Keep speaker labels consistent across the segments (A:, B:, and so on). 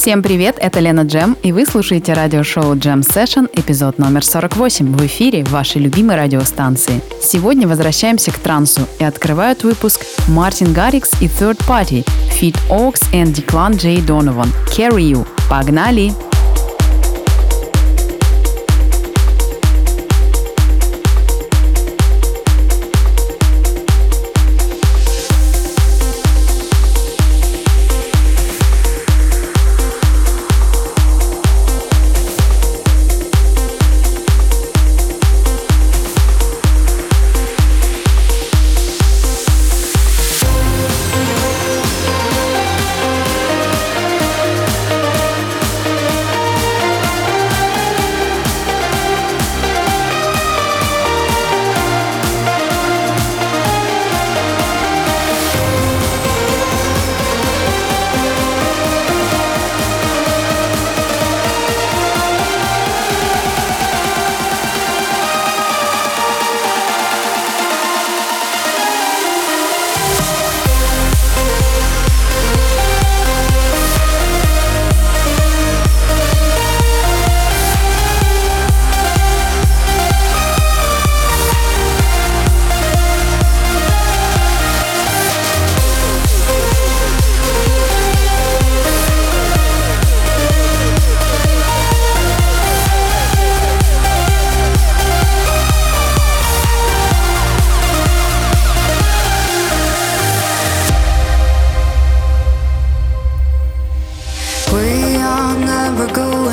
A: Всем привет, это Лена Джем, и вы слушаете радиошоу Jam Session, эпизод номер 48 в эфире вашей любимой радиостанции. Сегодня возвращаемся к трансу и открывают выпуск Мартин Гаррикс и Third Party, Feed Oaks and Declan J. Donovan, Carry You. Погнали! Погнали!
B: Never we're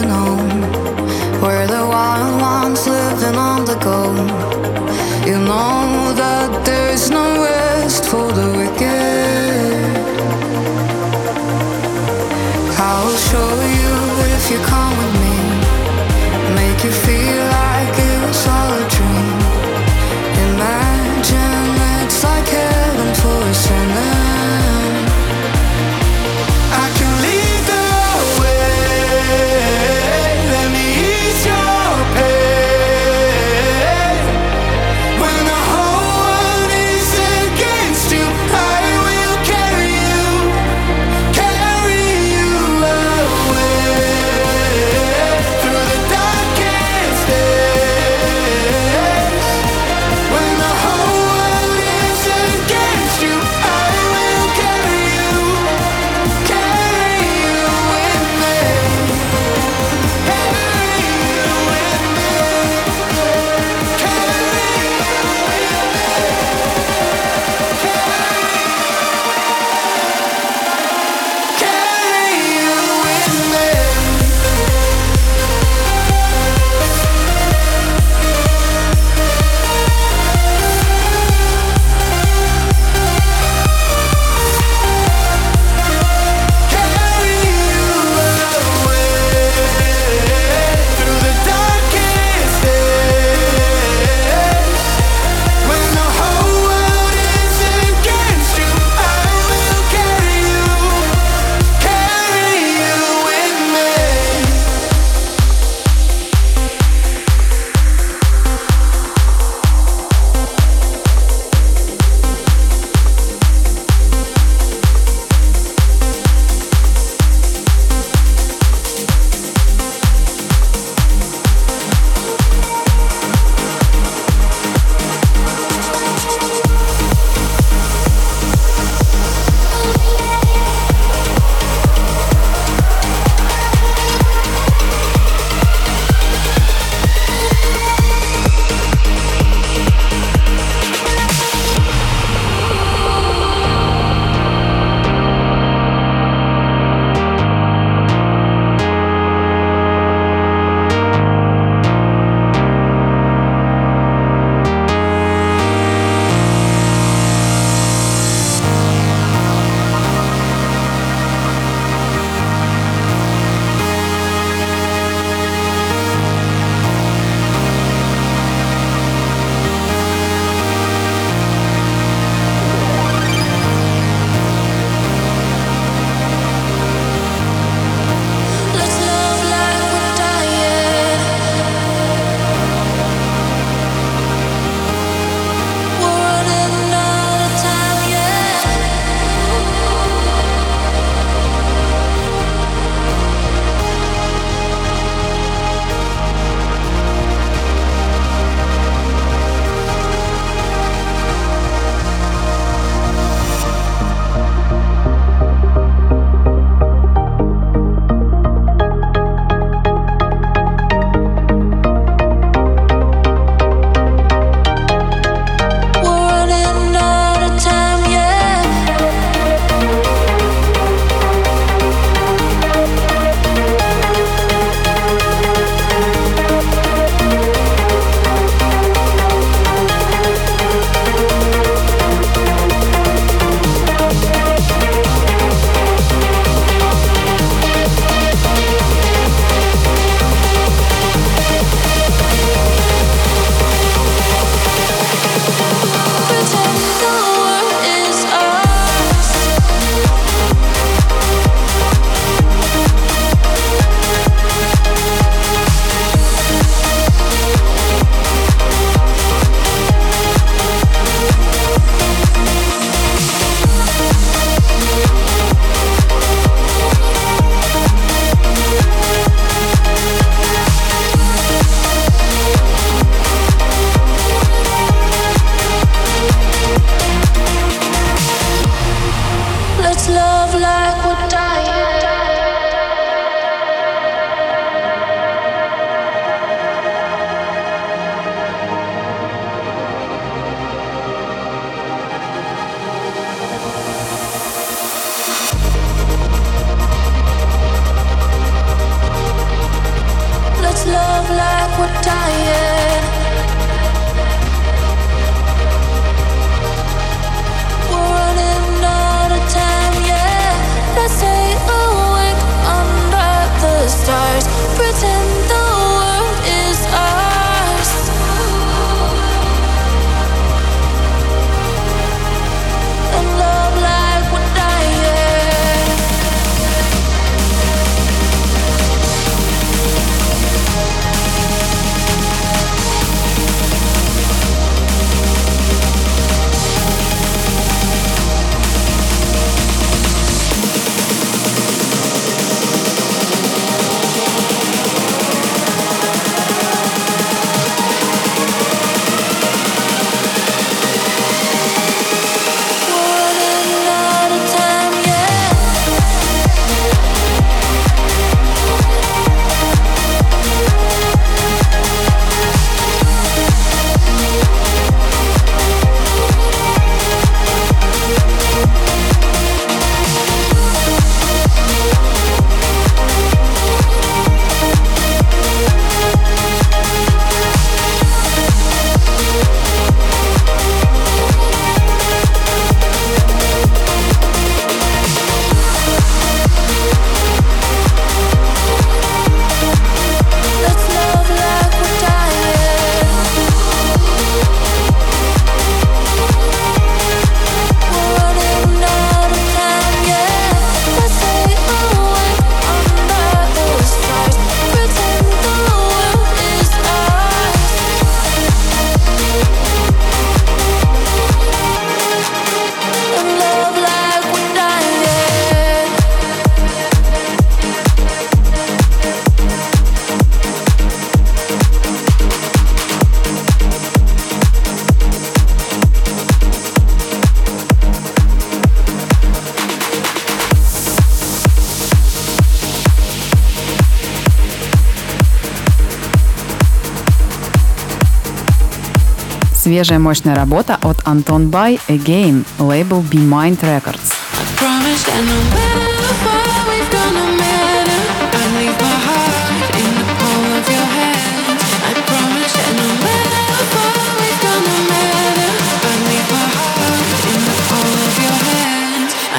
B: свежая мощная работа от Антон Бай Again, лейбл Be Mind Records.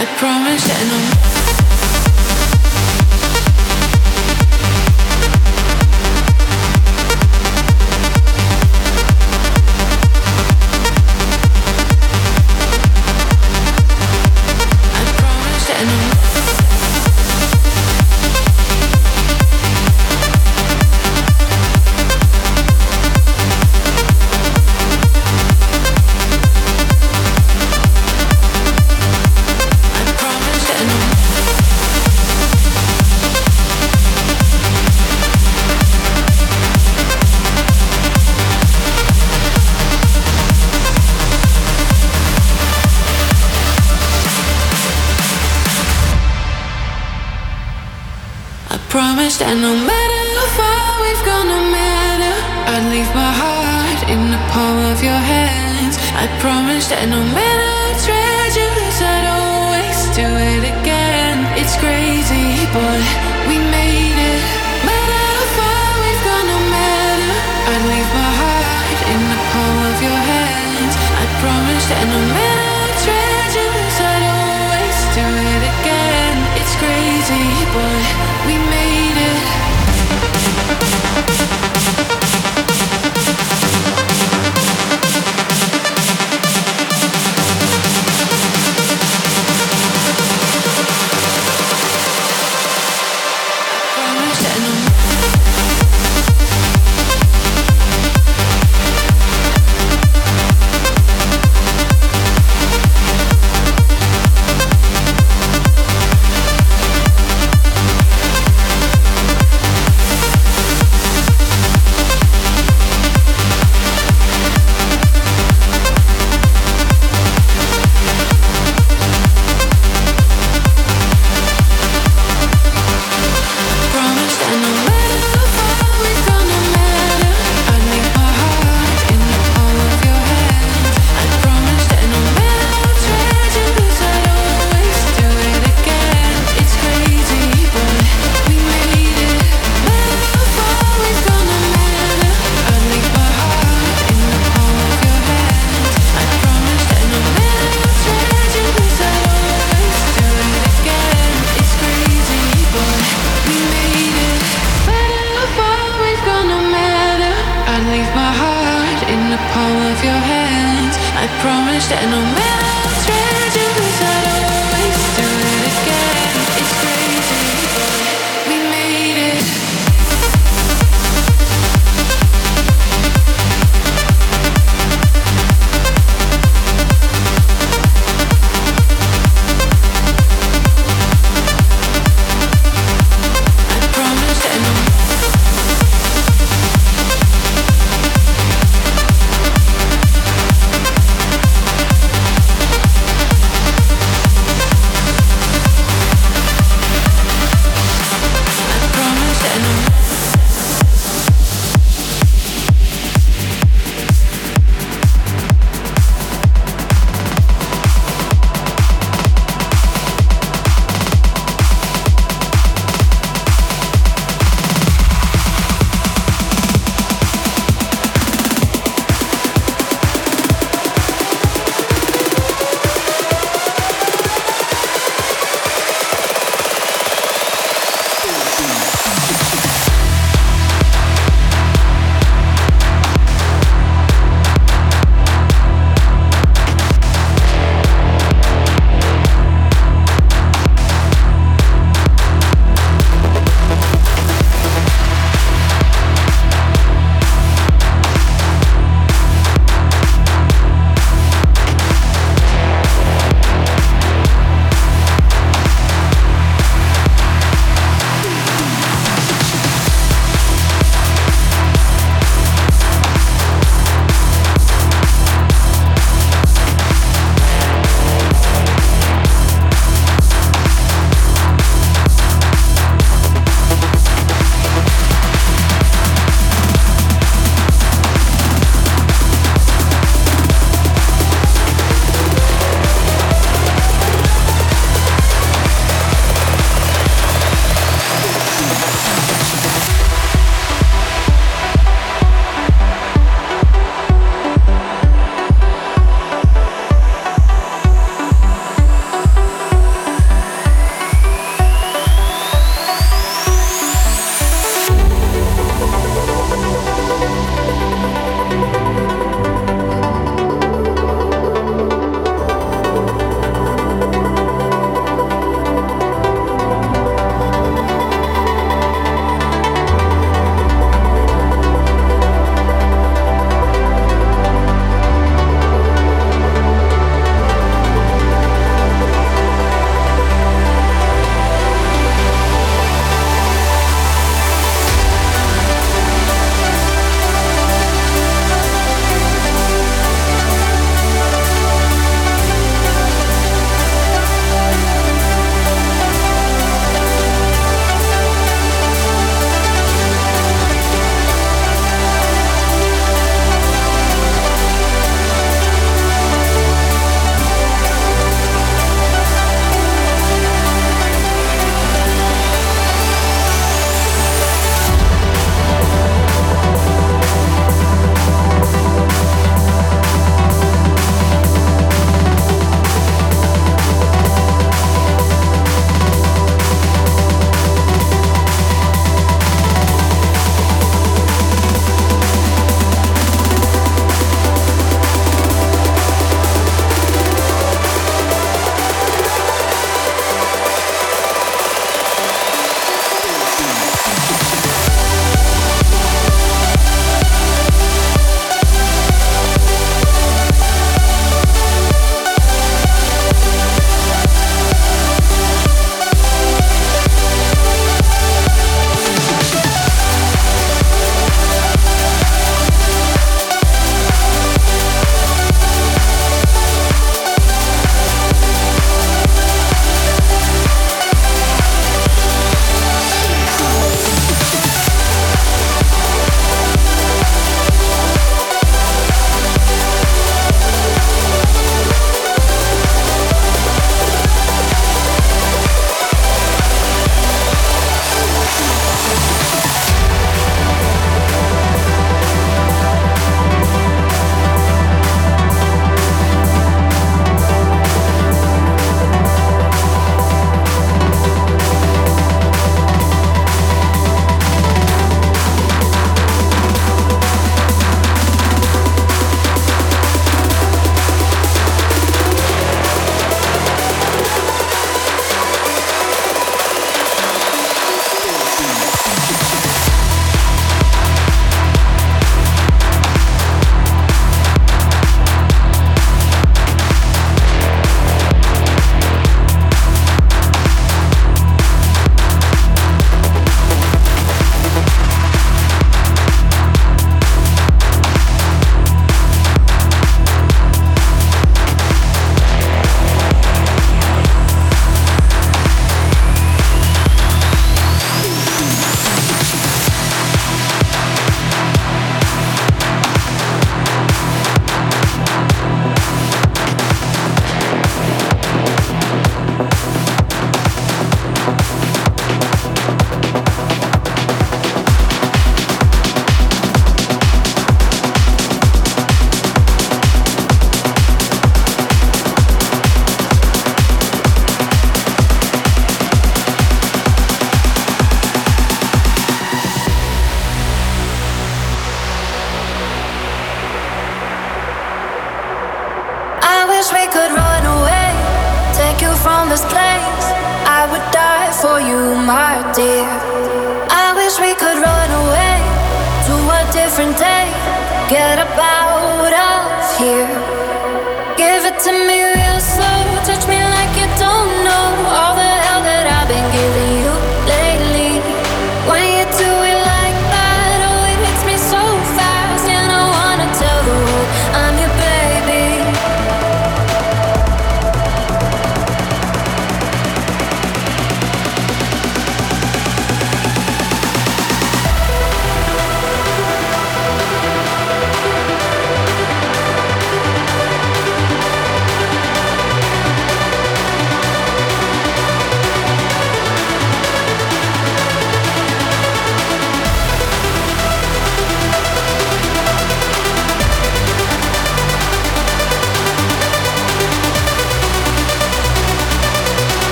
B: I promise that I'm this place. I would die
C: for you, my dear. I wish we could run away to a different day. Get up out of here. Give it to me.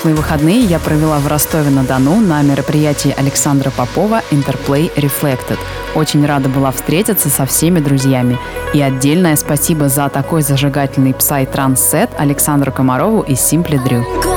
A: Прошлые выходные я провела в Ростове-на-Дону на мероприятии Александра Попова Interplay Reflected». Очень рада была встретиться со всеми друзьями. И отдельное спасибо за такой зажигательный псай-транс-сет Александру Комарову из Simply Drew.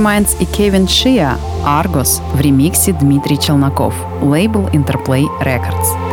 D: Eximines и Кевин Шиа «Argos» в ремиксе Дмитрий Челноков, лейбл Interplay Records.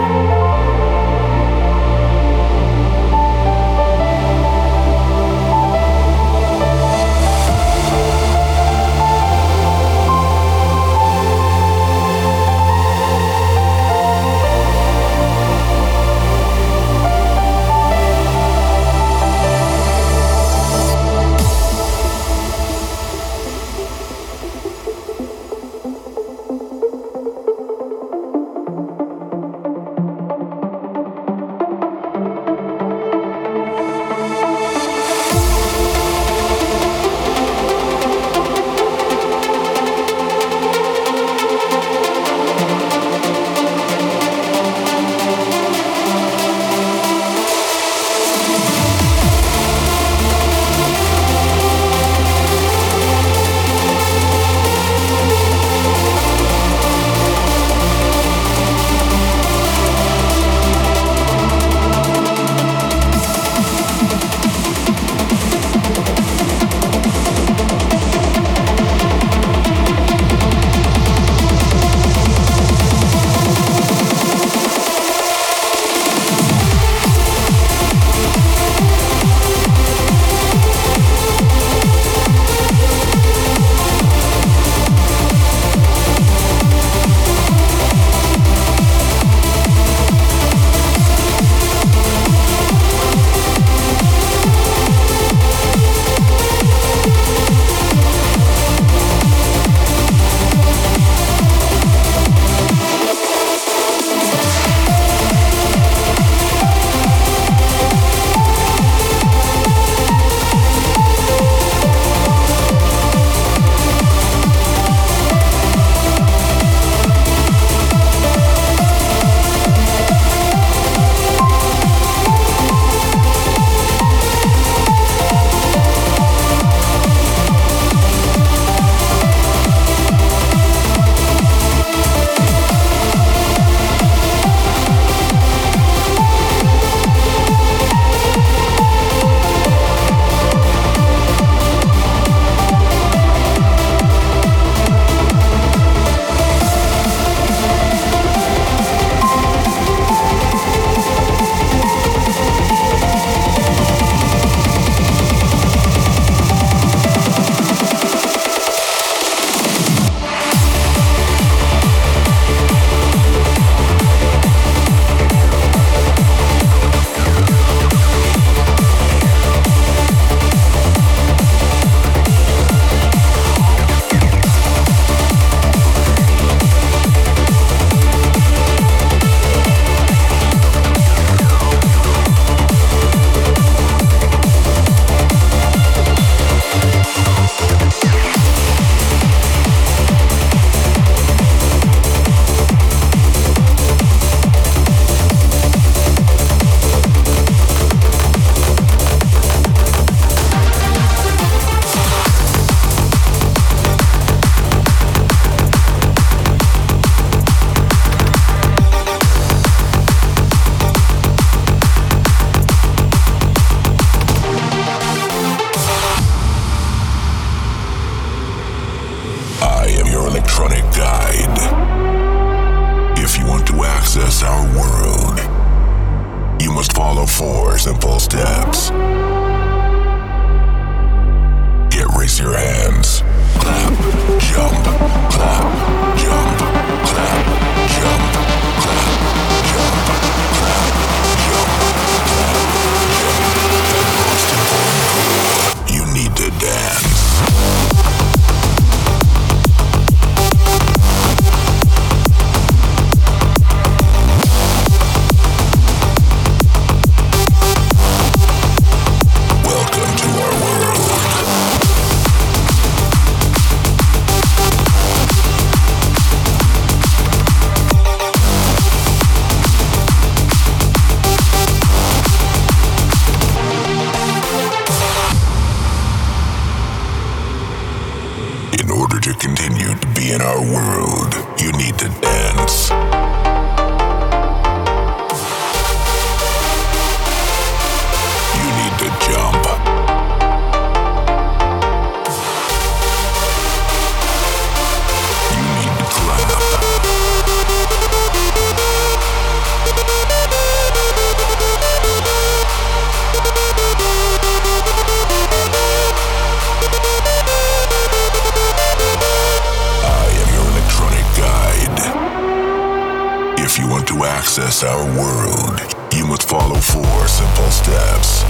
D: Access our world, you must follow four simple steps.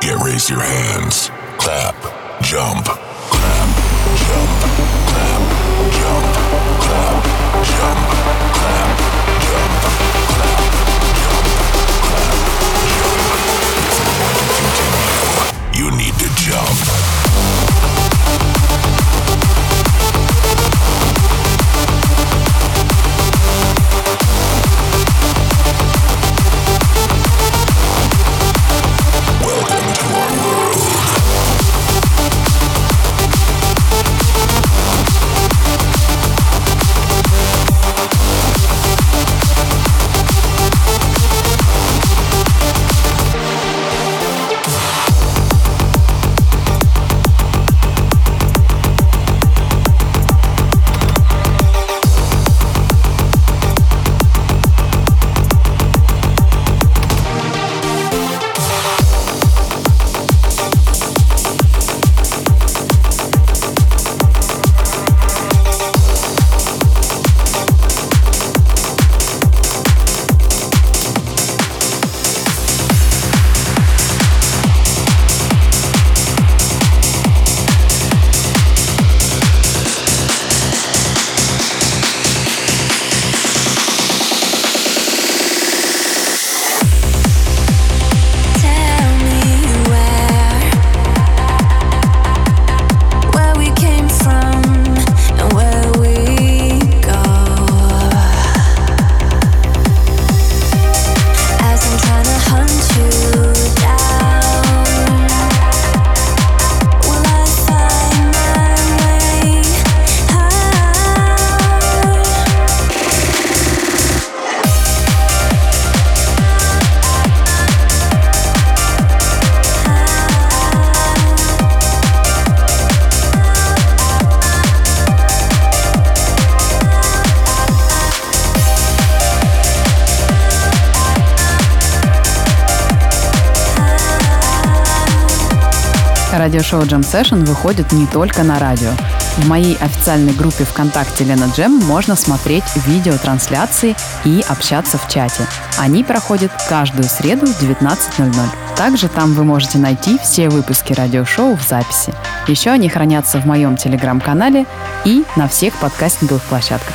D: Get raise your hands, clap, jump, clap, jump, clap, jump, clap, jump, clap, jump, clap, jump, clap, jump. If you want to continue, you need to jump.
A: Радиошоу Jam Session выходит не только на радио. В моей официальной группе ВКонтакте Лена Джем можно смотреть видеотрансляции и общаться в чате. Они проходят каждую среду в 19.00. Также там вы можете найти все выпуски радиошоу в записи. Еще они хранятся в моем телеграм-канале и на всех подкастинговых площадках.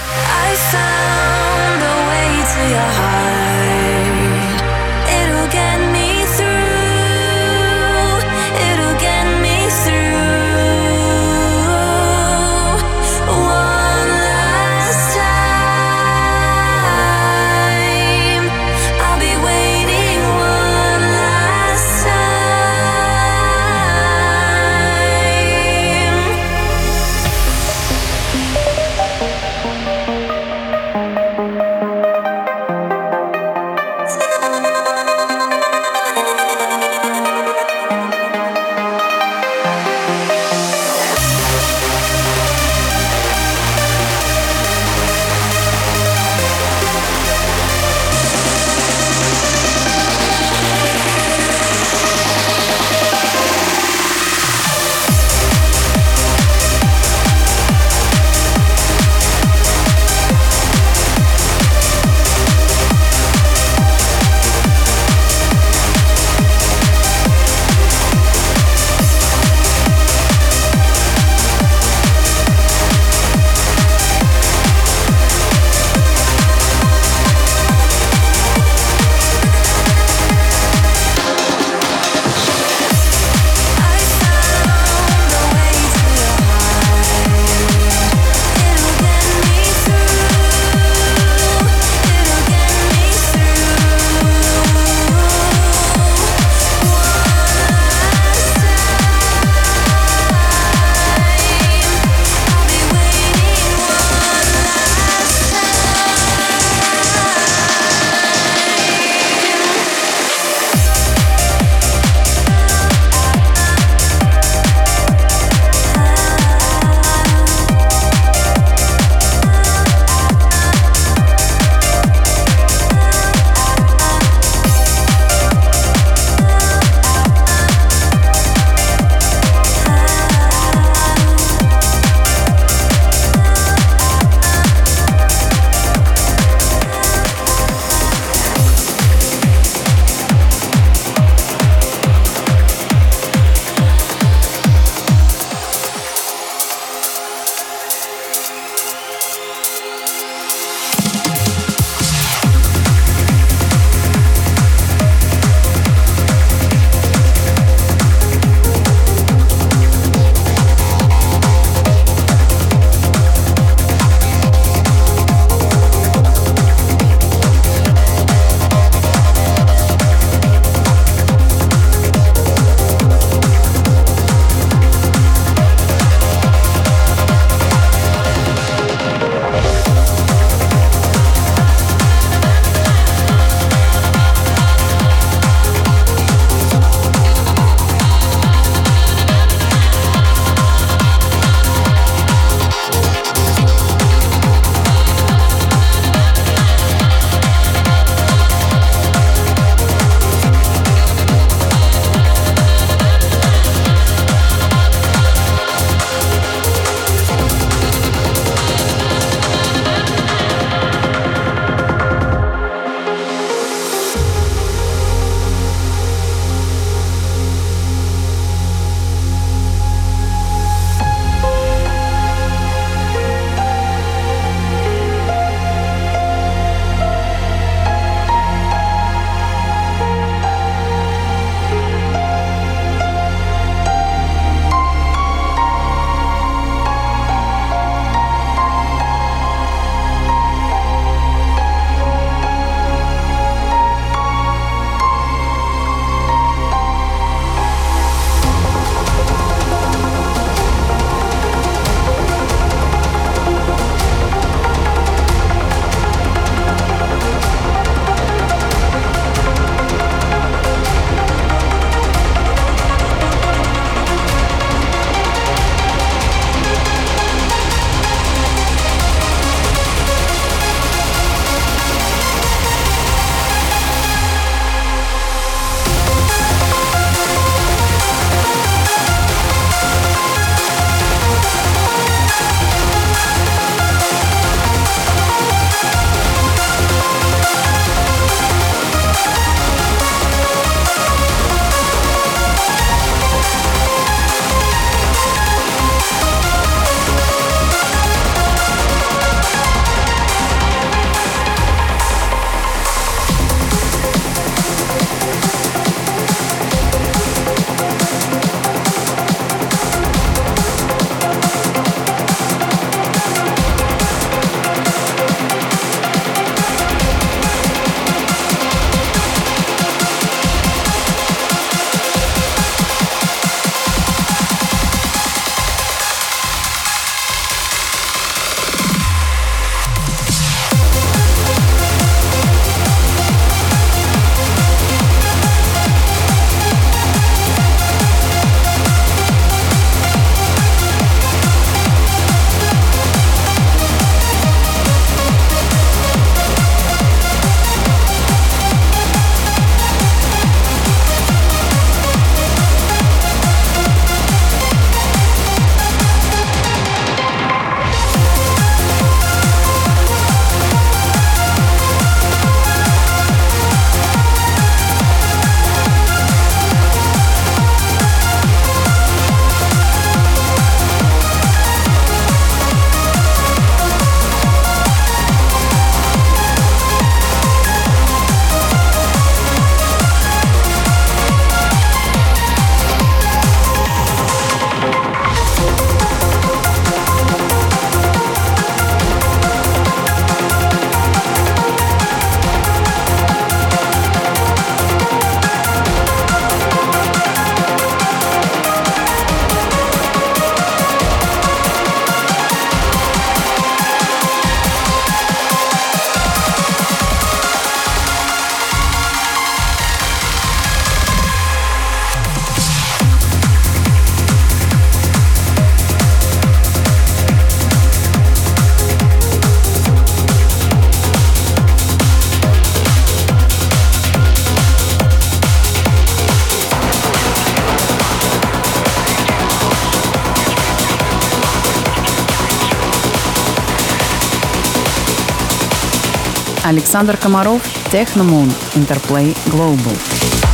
C: Александр Комаров, Moon, Interplay Global.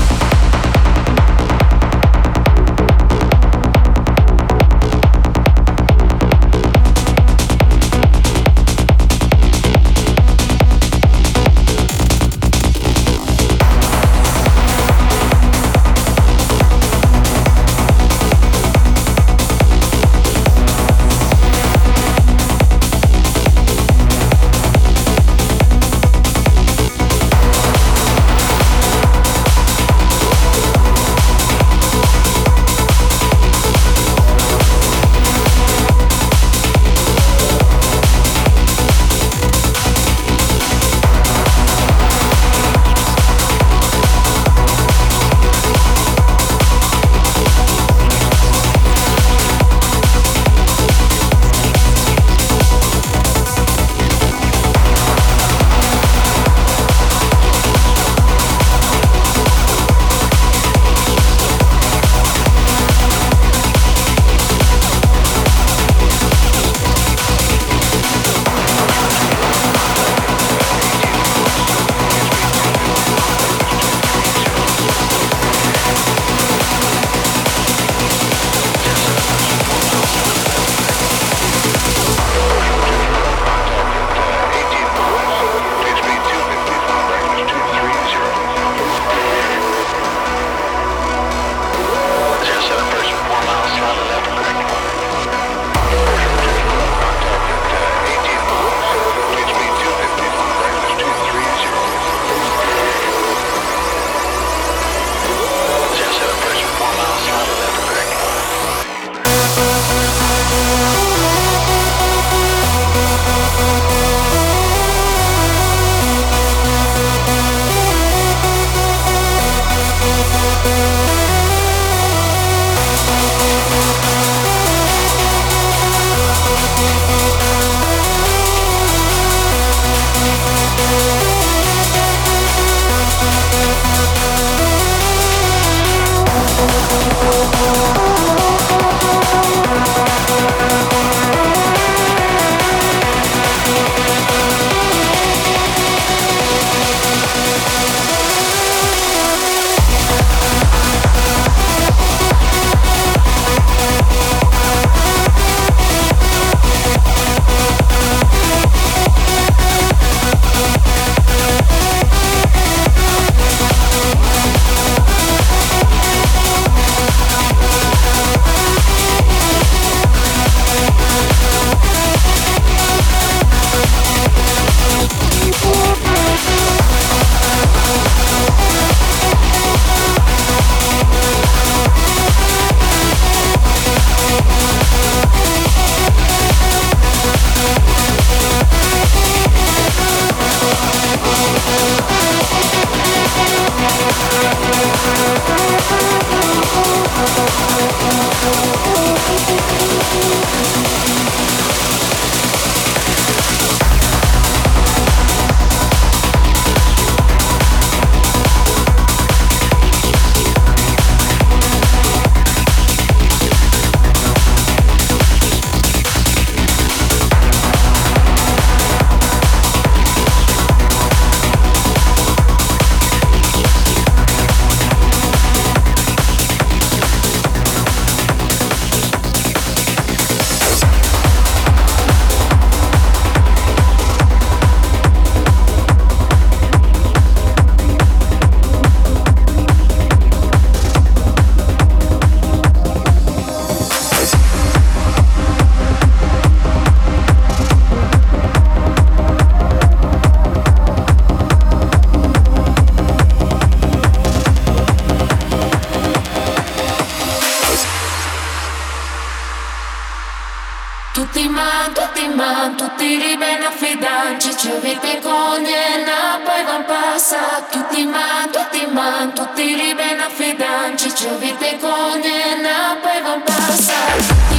C: Tutti man, tutti man, tutti li bene affidanci Ci avete cogne, na poi van passa. Tutti man, tutti man,
B: tutti li bene affidanci Ci avete cogne, na poi van passa.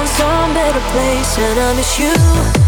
C: found some better place, and I miss you.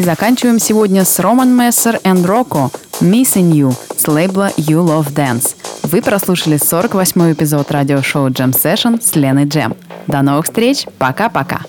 A: И заканчиваем сегодня с Роман Мессер и Rocco «Missing You» с лейбла You Love Dance. Вы прослушали 48-й эпизод радиошоу Jam Session с Леной Джем. До новых встреч, пока-пока!